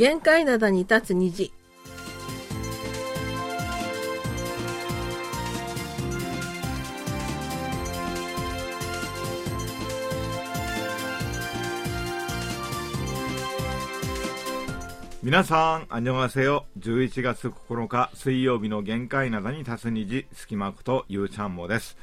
限界灘に立つ虹皆さん、あんにょがせよ。11月9日水曜日の限界灘に立つ虹、隙間ことゆうちゃんもです。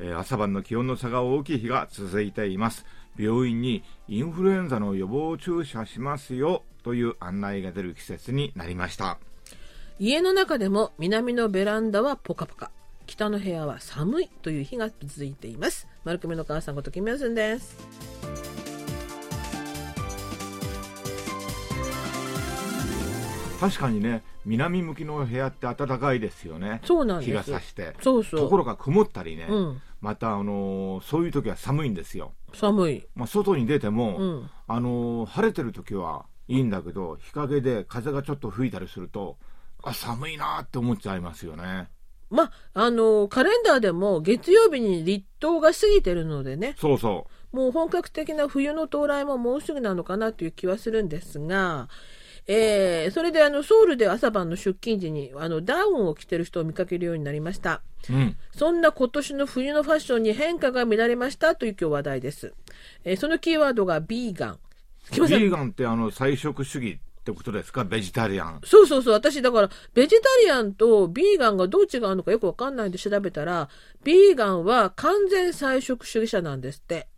えー朝晩の気温の差が大きい日が続いています。病院にインフルエンザの予防注射しますよという案内が出る季節になりました。家の中でも南のベランダはポカポカ。北の部屋は寒いという日が続いています。丸組の母さんことキムヤスンです。確かにね、南向きの部屋って暖かいですよね。そうなんです。日が差して。そうそう。ところが曇ったりね、うん。また、あのーそういう時は寒いんですよ。寒い。まあ、外に出ても、うん。あのー晴れてる時はいいんだけど日陰で風がちょっと吹いたりするとあ寒いなって思っちゃいますよねまああのカレンダーでも月曜日に立冬が過ぎてるのでねそうそもう本格的な冬の到来ももうすぐなのかなという気はするんですが、えーそれであのソウルで朝晩の出勤時にあのダウンを着てる人を見かけるようになりました。ううんそんな今年の冬のファッションに変化が見られましたという今日話題です。えーそのキーワードがビーガン。木ビーガンってあの菜食主義ってことですか？ベジタリアンそうそうそう。私、だから、ベジタリアンとビーガンがどう違うのかよくわかんないんで調べたら、ビーガンは完全菜食主義者なんですって。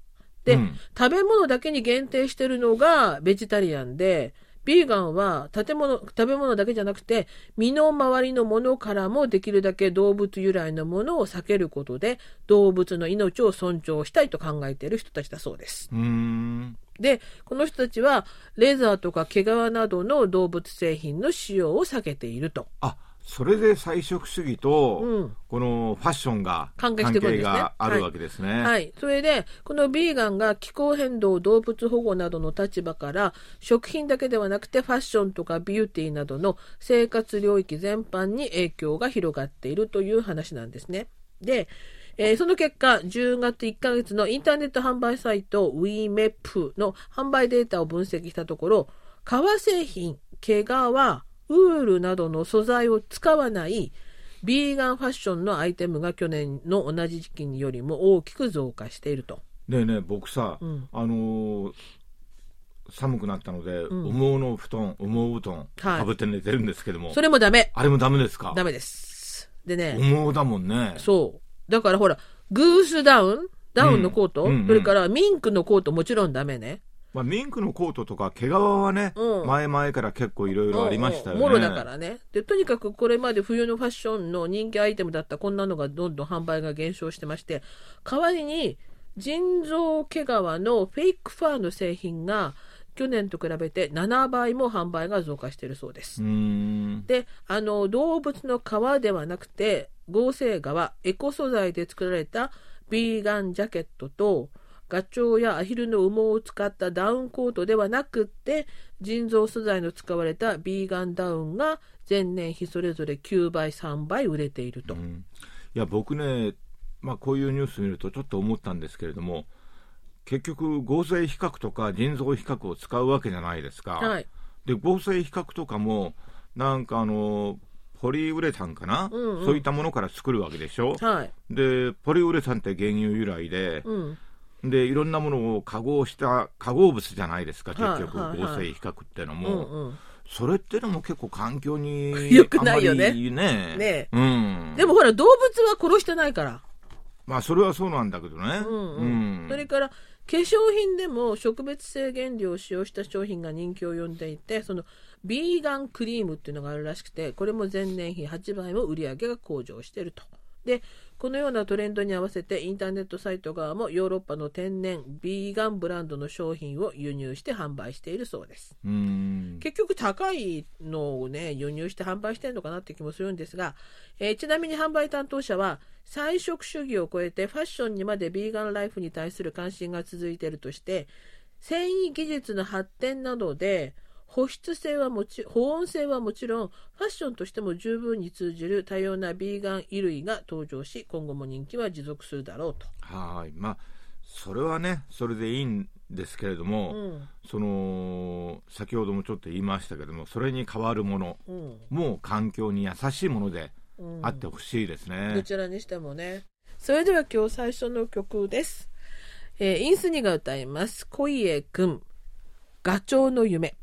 で、うん食べ物だけに限定してるのがベジタリアンで、ビーガンは建物、食べ物だけじゃなくて、身の回りのものからもできるだけ動物由来のものを避けることで、動物の命を尊重したいと考えている人たちだそうです。うーんで、この人たちは、レザーとか毛皮などの動物製品の使用を避けていると。あそれで菜食主義と、うんこのファッションが関係してくるんですねがあるわけですね、はい。それで、このビーガンが気候変動、動物保護などの立場から、食品だけではなくてファッションとかビューティーなどの生活領域全般に影響が広がっているという話なんですね。で、えーその結果、10月1ヶ月のインターネット販売サイト WeMap の販売データを分析したところ、革製品、毛皮、ウールなどの素材を使わないビーガンファッションのアイテムが去年の同じ時期よりも大きく増加していると。ねえねえ僕さ、んあのー寒くなったので、ん羽毛の布団羽毛布団はいかぶって寝てるんですけども、それもダメ。あれもダメですか？ダメです。でね、羽毛だもんねそう。だからほら、グースダウン？ダウンのコート、うんうんうんそれからミンクのコートもちろんダメね。まあ、ミンクのコートとか毛皮はね、うん前々から結構いろいろありましたよね。もろだからね。で、とにかくこれまで冬のファッションの人気アイテムだったこんなのがどんどん販売が減少してまして、代わりに人造毛皮のフェイクファーの製品が去年と比べて7倍も販売が増加しているそうです。うーん。であの動物の皮ではなくて合成革エコ素材で作られたビーガンジャケットとガチョウやアヒルの羽毛を使ったダウンコートではなくって人造素材の使われたビーガンダウンが前年比それぞれ9倍3倍売れていると、うん。いや、僕ね、まあ、こういうニュース見るとちょっと思ったんですけれども、結局、合成比較とか人造比較を使うわけじゃないですか。はい。で、合成比較とかも、なんかあの、ポリウレタンかな、うんうん。そういったものから作るわけでしょ？はい。で、ポリウレタンって原油由来で、うん。で、いろんなものを化合した化合物じゃないですか、結局、はいはい。はい合成比較ってのうも。んうん。それってのも結構環境に 良くないよね。ね。ねうん。でもほら動物は殺してないから。まあそれはそうなんだけどね。うん。うん。それから化粧品でも植物性原料を使用した商品が人気を呼んでいてそのビーガンクリームっていうのがあるらしくてこれも前年比8倍も売り上げが向上していると。でこのようなトレンドに合わせてインターネットサイト側もヨーロッパの天然ビーガンブランドの商品を輸入して販売しているそうです。うん。結局高いのをね輸入して販売してるのかなって気もするんですが、えーちなみに販売担当者は菜食主義を超えてファッションにまでビーガンライフに対する関心が続いているとして繊維技術の発展などで保湿性はもち保温性はもちろんファッションとしても十分に通じる多様なビーガン衣類が登場し今後も人気は持続するだろうと。はい。まあ、それはね、それでいいんですけれども、うんその先ほどもちょっと言いましたけどもそれに代わるものうんも環境に優しいものでうんあってほしいですね。どちらにしてもね。それでは今日最初の曲です。えーインスニが歌います。恋へくん、ガチョウの夢。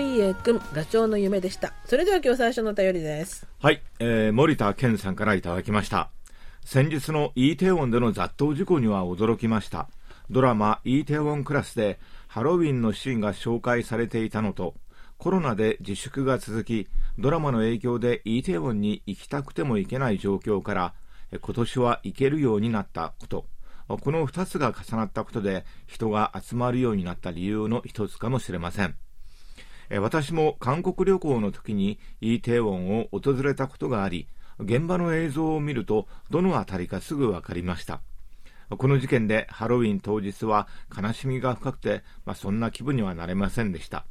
ニで恋へくん、ガチョウの夢でした。それでは今日最初のお便りです。はい、えー森田健さんからいただきました。先日のイーテウォンでの雑踏事故には驚きました。ドラマイーテウォンクラスでハロウィンのシーンが紹介されていたのと、コロナで自粛が続き、ドラマの影響でイーテウォンに行きたくても行けない状況から、え今年は行けるようになったこと。この二つが重なったことで人が集まるようになった理由の一つかもしれません。私も韓国旅行の時にイーテウォンを訪れたことがあり、現場の映像を見るとどの辺りかすぐ分かりました。この事件でハロウィン当日は悲しみが深くて、まあ、そんな気分にはなれませんでした。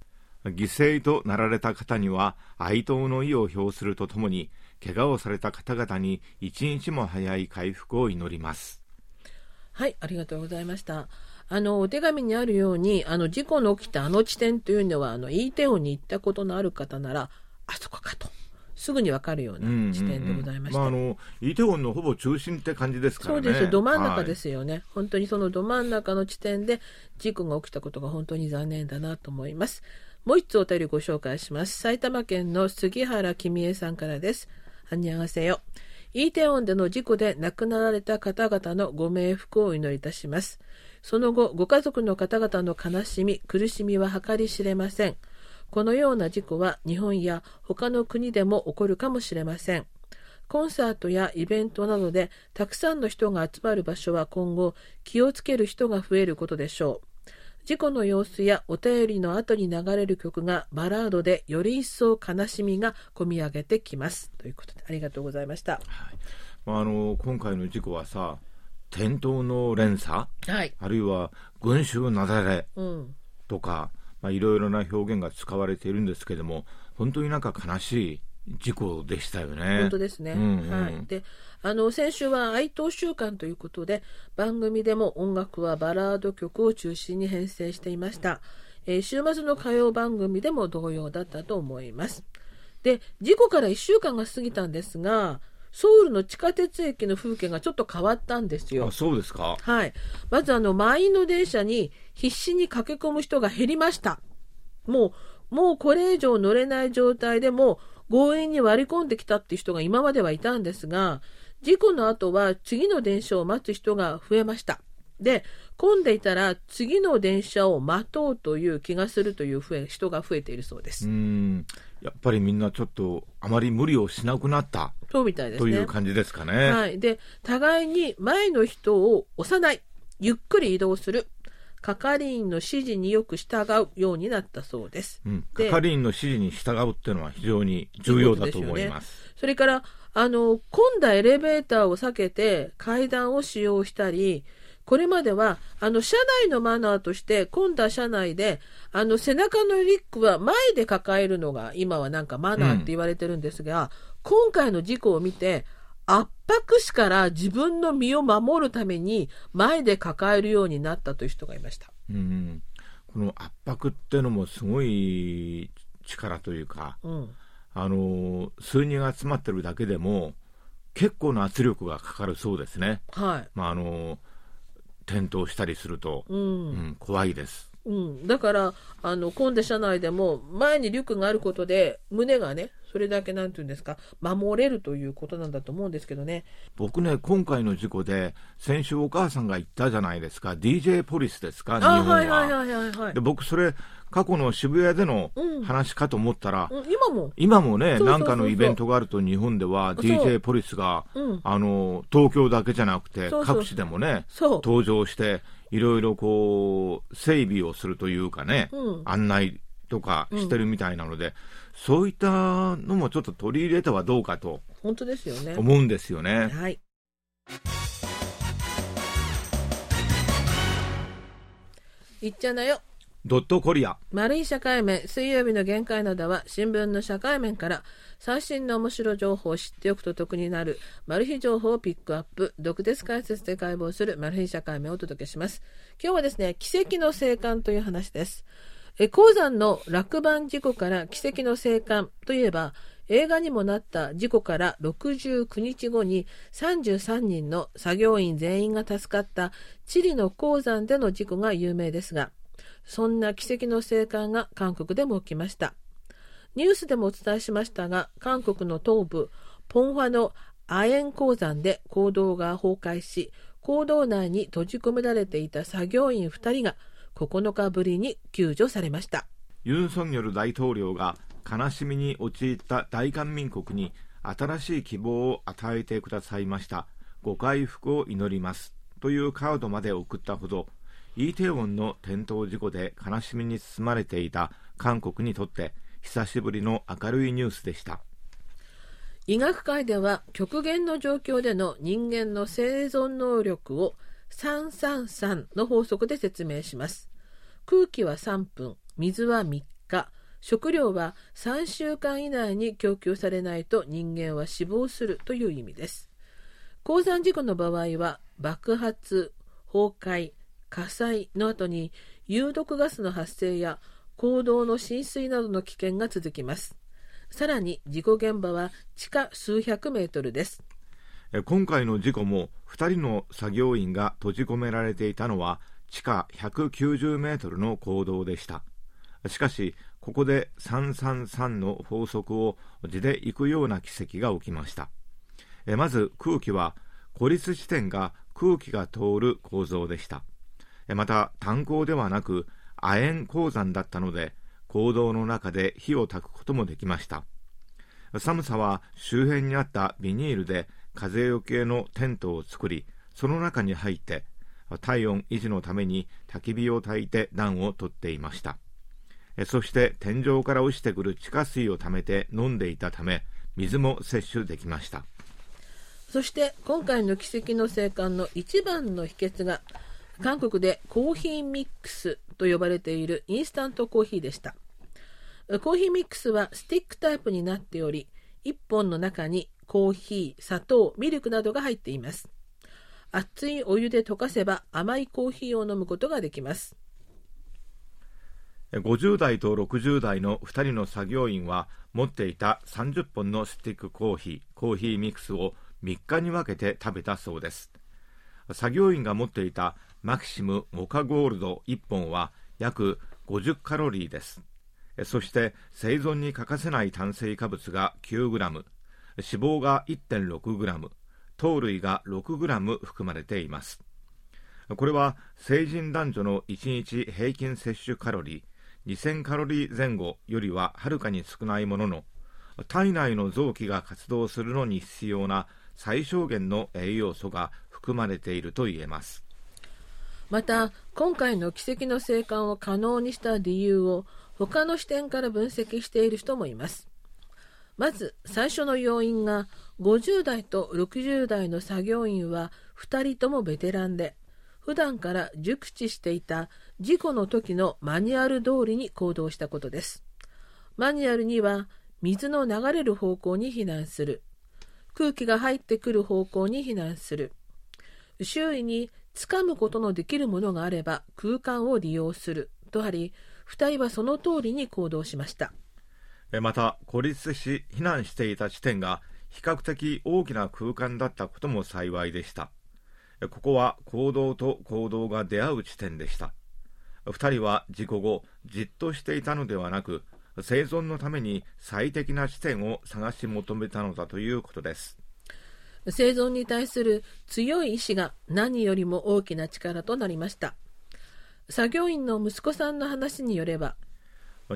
犠牲となられた方には哀悼の意を表するとともに、怪我をされた方々に一日も早い回復を祈ります。はい、ありがとうございました。あの、お手紙にあるように、あの、事故の起きたあの地点というのは、あの、イーテウォンに行ったことのある方なら、あそこかと、すぐにわかるような地点でございました。まあ、あのイーテウォンのほぼ中心って感じですからね。そうです、ど真ん中ではいすよね、本当にそのど真ん中の地点で事故が起きたことが本当に残念だなと思います。もう一つお便りご紹介します。埼玉県の杉原君江さんからです。あんにゃがせよ。イーテウォンでの事故で亡くなられた方々のご冥福をお祈りいたします。その後、ご家族の方々の悲しみ、苦しみは計り知れません。このような事故は日本や他の国でも起こるかもしれません。コンサートやイベントなどでたくさんの人が集まる場所は今後気をつける人が増えることでしょう。事故の様子やお便りの後に流れる曲がバラードでより一層悲しみがこみ上げてきます。ということでありがとうございました。まあ、あの今回の事故はさ転倒の連鎖？はい。あるいは群衆雪崩？うん。とかまあいろいろな表現が使われているんですけども本当になんか悲しい事故でしたよね。本当ですね。うんうんはい。で、あの、先週は哀悼週間ということで、番組でも音楽はバラード曲を中心に編成していました。えー週末の歌謡番組でも同様だったと思います。で、事故から1週間が過ぎたんですが、ソウルの地下鉄駅の風景がちょっと変わったんですよあ。そうですか？はい。まずあの、満員の電車に必死に駆け込む人が減りました。もう、もうこれ以上乗れない状態でも強引に割り込んできたっていう人が今まではいたんですが、事故の後は次の電車を待つ人が増えました。で、混んでいたら次の電車を待とうという気がするという人が増えているそうでうす。んやっぱりみんなちょっとあまり無理をしなくなったそうみたいですね。という感じですかね。はい。で、互いに前の人を押さない、ゆっくり移動する、係員の指示によく従うようになったそうです。うん、で係員の指示に従うっていうのは非常に重要だと思います。それから、あの、混んだエレベーターを避けて階段を使用したり、これまでは、あの、車内のマナーとして、混んだ車内で、あの、背中のリュックは前で抱えるのが、今はなんかマナーって言われてるんですが、今回の事故を見て、圧迫死から自分の身を守るために、前で抱えるようになったという人がいました。うん、この圧迫っていうのもすごい力というか、うん。あの数人が集まってるだけでも結構な圧力がかかるそうですね。はい。まああの転倒したりすると、うんうん怖いです。うん、だからあの混んで車内でも前にリュックがあることで胸がねそれだけなんていうんですか？守れるということなんだと思うんですけどね。僕ね今回の事故で先週お母さんが言ったじゃないですか。DJ ポリスですか？日あ本は。はいはいはいはいはい。で僕それ過去の渋谷でのうん。話かと思ったら、うん今も？今もねなんかのイベントがあると日本では DJ ポリスが、うん。あの東京だけじゃなくて各地でもね登場していろいろこう整備をするというかね、うん。案内とかしてるみたいなので、そういったのもちょっと取り入れてはどうかと本当ですよね思うんですよね。はいいっちゃなよ。ドットコリア。丸い社会面、水曜日の限界などは新聞の社会面から最新の面白情報を知っておくと得になるマル秘情報をピックアップ、毒舌解説で解剖するマル秘社会面をお届けします。今日はですね、奇跡の生還という話です。鉱山の落盤事故から奇跡の生還といえば、映画にもなった事故から69日後に33人の作業員全員が助かったチリの鉱山での事故が有名ですが、そんな奇跡の生還が韓国でも起きました。ニュースでもお伝えしましたが、韓国の東部、ポンファのアエン鉱山で坑道が崩壊し、坑道内に閉じ込められていた作業員2人が9日ぶりに救助されました。ユン・ソンニョル大統領が悲しみに陥った大韓民国に新しい希望を与えてくださいました。ご回復を祈ります。というカードまで送ったほど、イーテウォンの転倒事故で悲しみに包まれていた韓国にとって久しぶりの明るいニュースでした。医学界では極限の状況での人間の生存能力を333の法則で説明します。空気は3分、水は3日、食料は3週間以内に供給されないと人間は死亡するという意味です。鉱山事故の場合は爆発、崩壊、火災の後に有毒ガスの発生や坑道の浸水などの危険が続きます。さらに事故現場は地下数百メートルです。今回の事故も2人の作業員が閉じ込められていたのは地下190メートルの坑道でした。しかしここで333の法則を地で行くような奇跡が起きました。まず空気は孤立地点が空気が通る構造でした。また炭鉱ではなく亜鉛鉱山だったので坑道の中で火を焚くこともできました。寒さは周辺にあったビニールで風よけのテントを作りその中に入って体温維持のために焚き火を焚いて暖をとっていました。えそして天井から落ちてくる地下水を溜めて飲んでいたため水も摂取できました。そして今回の奇跡の生還の一番の秘訣が韓国でコーヒーミックスと呼ばれているインスタントコーヒーでした。コーヒーミックスはスティックタイプになっており1本の中にコーヒー、砂糖、ミルクなどが入っています。熱いお湯で溶かせば甘いコーヒーを飲むことができます。50代と60代の2人の作業員は持っていた30本のスティックコーヒーコーヒーミックスを3日に分けて食べたそうです。作業員が持っていたマキシムモカゴールド1本は約50カロリーです。そして生存に欠かせない炭水化物が 9g 脂肪が 1.6g 糖類が 6g 含まれています。これは成人男女の1日平均摂取カロリー2000カロリー前後よりははるかに少ないものの体内の臓器が活動するのに必要な最小限の栄養素が含まれていると言えます。また今回の奇跡の生還を可能にした理由を他の視点から分析している人もいます。まず最初の要因が50代と60代の作業員は2人ともベテランで普段から熟知していた事故の時のマニュアル通りに行動したことです。マニュアルには水の流れる方向に避難する。空気が入ってくる方向に避難する。周囲に掴むことのできるものがあれば空間を利用するとあり2人はその通りに行動しました。また孤立し避難していた地点が比較的大きな空間だったことも幸いでした。ここは行動と行動が出会う地点でした。2人は事故後じっとしていたのではなく生存のために最適な地点を探し求めたのだということです。生存に対する強い意志が何よりも大きな力となりました。作業員の息子さんの話によれば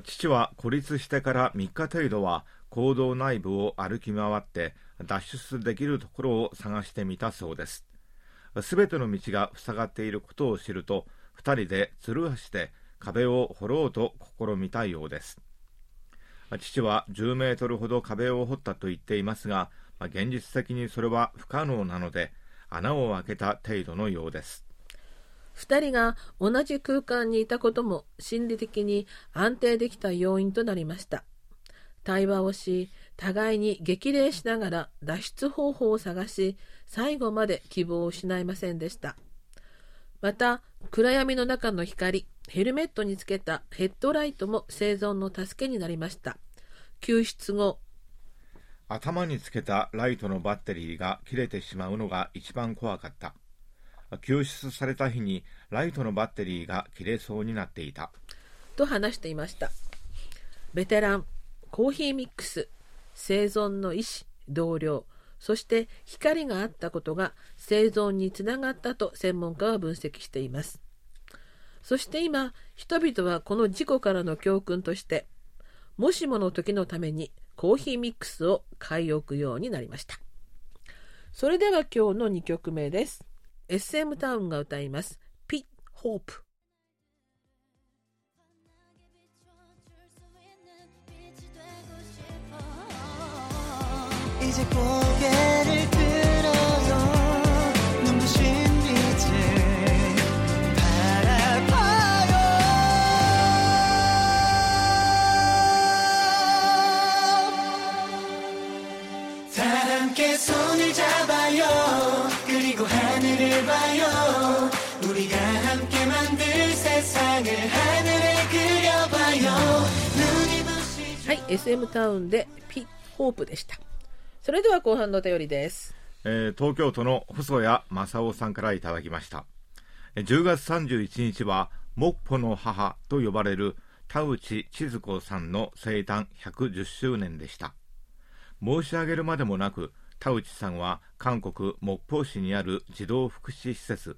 父は孤立してから3日程度は坑道内部を歩き回って脱出できるところを探してみたそうです。すべての道が塞がっていることを知ると2人でつるはして壁を掘ろうと試みたようです。父は10メートルほど壁を掘ったと言っていますが現実的にそれは不可能なので穴を開けた程度のようです。2人が同じ空間にいたことも心理的に安定できた要因となりました。対話をし互いに激励しながら脱出方法を探し最後まで希望を失いませんでした。また暗闇の中の光ヘルメットにつけたヘッドライトも生存の助けになりました。救出後頭につけたライトのバッテリーが切れてしまうのが一番怖かった。救出された日にライトのバッテリーが切れそうになっていた。と話していました。ベテランコーヒーミックス生存の医師同僚そして光があったことが生存につながったと専門家は分析しています。そして今人々はこの事故からの教訓としてもしもの時のためにコーヒーミックスを買い置くようになりました。それでは今日の2曲目です。SM タウンが歌いますピッホープ 이제 고개를 SM タウンでピッホープでした。それでは後半のお便りです。えー東京都の細谷正夫さんからいただきました。えー10月31日は、モッポの母と呼ばれる田内千鶴子さんの生誕110周年でした。申し上げるまでもなく、田内さんは韓国木浦市にある児童福祉施設、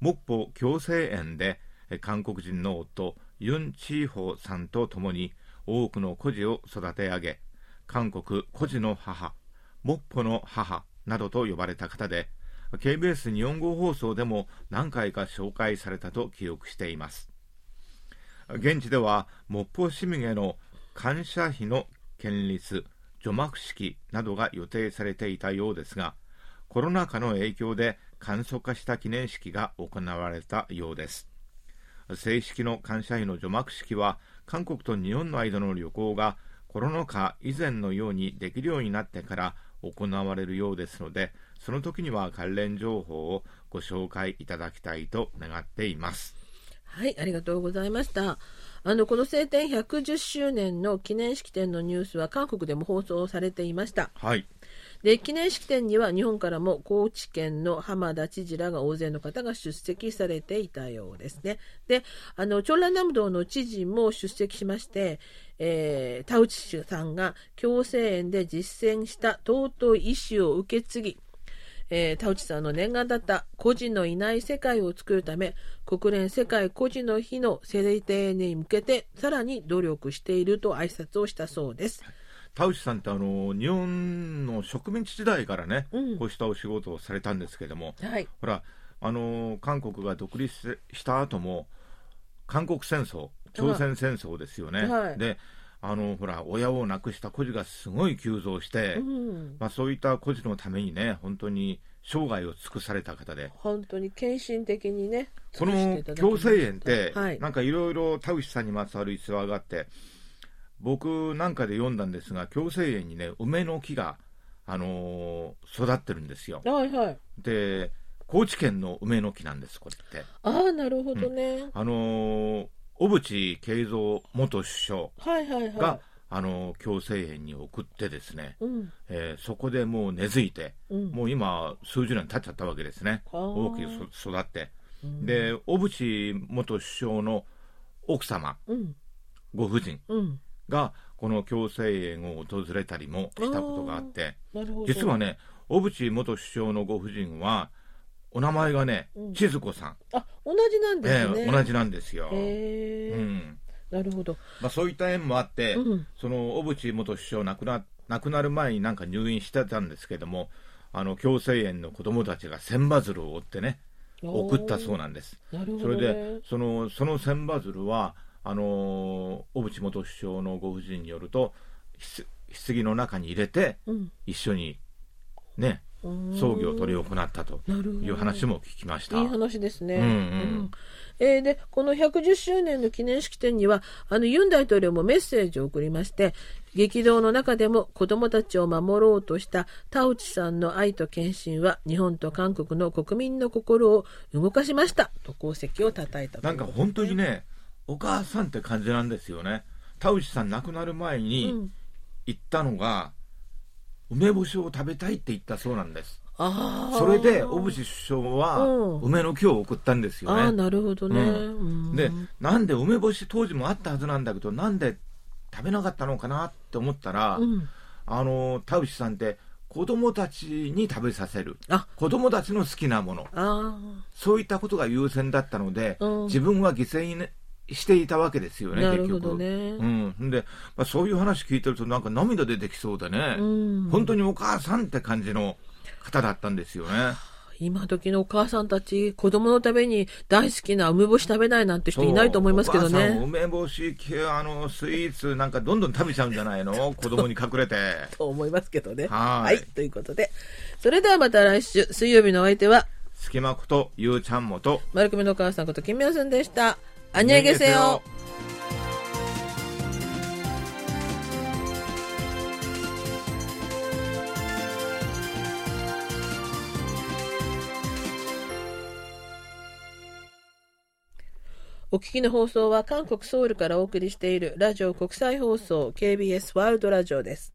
木浦共生園で、えー韓国人の夫、ユン・チーホーさんと共に多くの孤児を育て上げ、韓国孤児の母、モッポの母などと呼ばれた方で KBS 日本語放送でも何回か紹介されたと記憶しています。現地ではモッポ市民への感謝碑の建立除幕式などが予定されていたようですがコロナ禍の影響で簡素化した記念式が行われたようです。正式の感謝碑の除幕式は韓国と日本の間の旅行がコロナ禍以前のようにできるようになってから行われるようですのでその時には関連情報をご紹介いただきたいと願っていますはい、ありがとうございました。あの、この晴天110周年の記念式典のニュースは韓国でも放送されていました。はいで、記念式典には日本からも高知県の浜田知事らが大勢の方が出席されていたようですね。で、あの、長蘭南道の知事も出席しまして、えー田内さんが共生園で実践した尊い意志を受け継ぎ、えー田内さんの念願だった孤児のいない世界を作るため国連世界孤児の日の制定に向けてさらに努力していると挨拶をしたそうです。田内さんってあの日本の植民地時代からね、うん。こうしたお仕事をされたんですけどもはい。ほらあの韓国が独立した後も韓国戦争朝鮮戦争ですよね、はい。であのほら親を亡くした孤児がすごい急増して、うん。まあ、そういった孤児のためにね本当に生涯を尽くされた方で。本当に献身的にねこの共生園って、はい。なんかいろいろ田内さんにまつわる逸話があって僕なんかで読んだんですが共生園にね梅の木が、あのー育ってるんですよ。はいはい。で高知県の梅の木なんですこれって。ああなるほどね、あのー小渕恵三元首相はいはいが、はあのー共生園に送ってですね、いうん。えーそこでもう根付いて、うん。もう今数十年経っちゃったわけですね。大きくそ育って。うん。で小渕元首相の奥様うん。ご婦人うんがこの共生園を訪れたりもしたことがあって。実はね小渕元首相のご婦人はお名前がねうん。千鶴子さん、あ同じなんですね、ええ同じなんですよ、へえ、うん。なるほど。まあ、そういった縁もあって、うん。その小渕元首相亡くな亡くなる前になんか入院してたんですけどもあの共生園の子供たちが千羽鶴を追ってね送ったそうなんです。なるほど、それね、でそのその千羽鶴はあのー小渕元首相のご婦人によるとひつ棺の中に入れてうん一緒にね葬儀を執り行ったという話も聞きました。いい話ですね。うんうんえーで、この110周年の記念式典には、あの、ユン大統領もメッセージを送りまして、激動の中でも子供たちを守ろうとした田内さんの愛と献身は、日本と韓国の国民の心を動かしました。と功績を称えたとないんか本当にね、お母さんって感じなんですよね。田内さん亡くなる前うにん。言ったのが、梅干しを食べたいって言ったそうなんです。それで小渕首相はうん。梅の木を送ったんですよね。なるほどね。うん。うん。で、なんで梅干し当時もあったはずなんだけど、なんで食べなかったのかなって思ったら、うん。あの田内さんって子供たちに食べさせる。あ、子供たちの好きなもの。あそういったことが優先だったので、うん。自分は犠牲にねしていたわけですよあ、ねなる結局ほどね。うん、んで、まあ、そういう話聞いてるとなんか涙出てきそうでね、うん。本当にお母さんって感じの方だったんですよね。今時のお母さんたち、子供のために大好きな梅干し食べないなんて人いないと思いますけどそうお母さんね。梅干し系あのスイーツなんかどんどん食べちゃうんじゃないの？子供に隠れて。と思いますけどね。はい。ということで。それではまた来週、水曜日のお相手は、隙間ことゆうちゃんもと。丸組のお母さんこと金明さんでした。あにゃげせよ。お聞きの放送は韓国ソウルからお送りしているラジオ国際放送 KBS ワールドラジオです。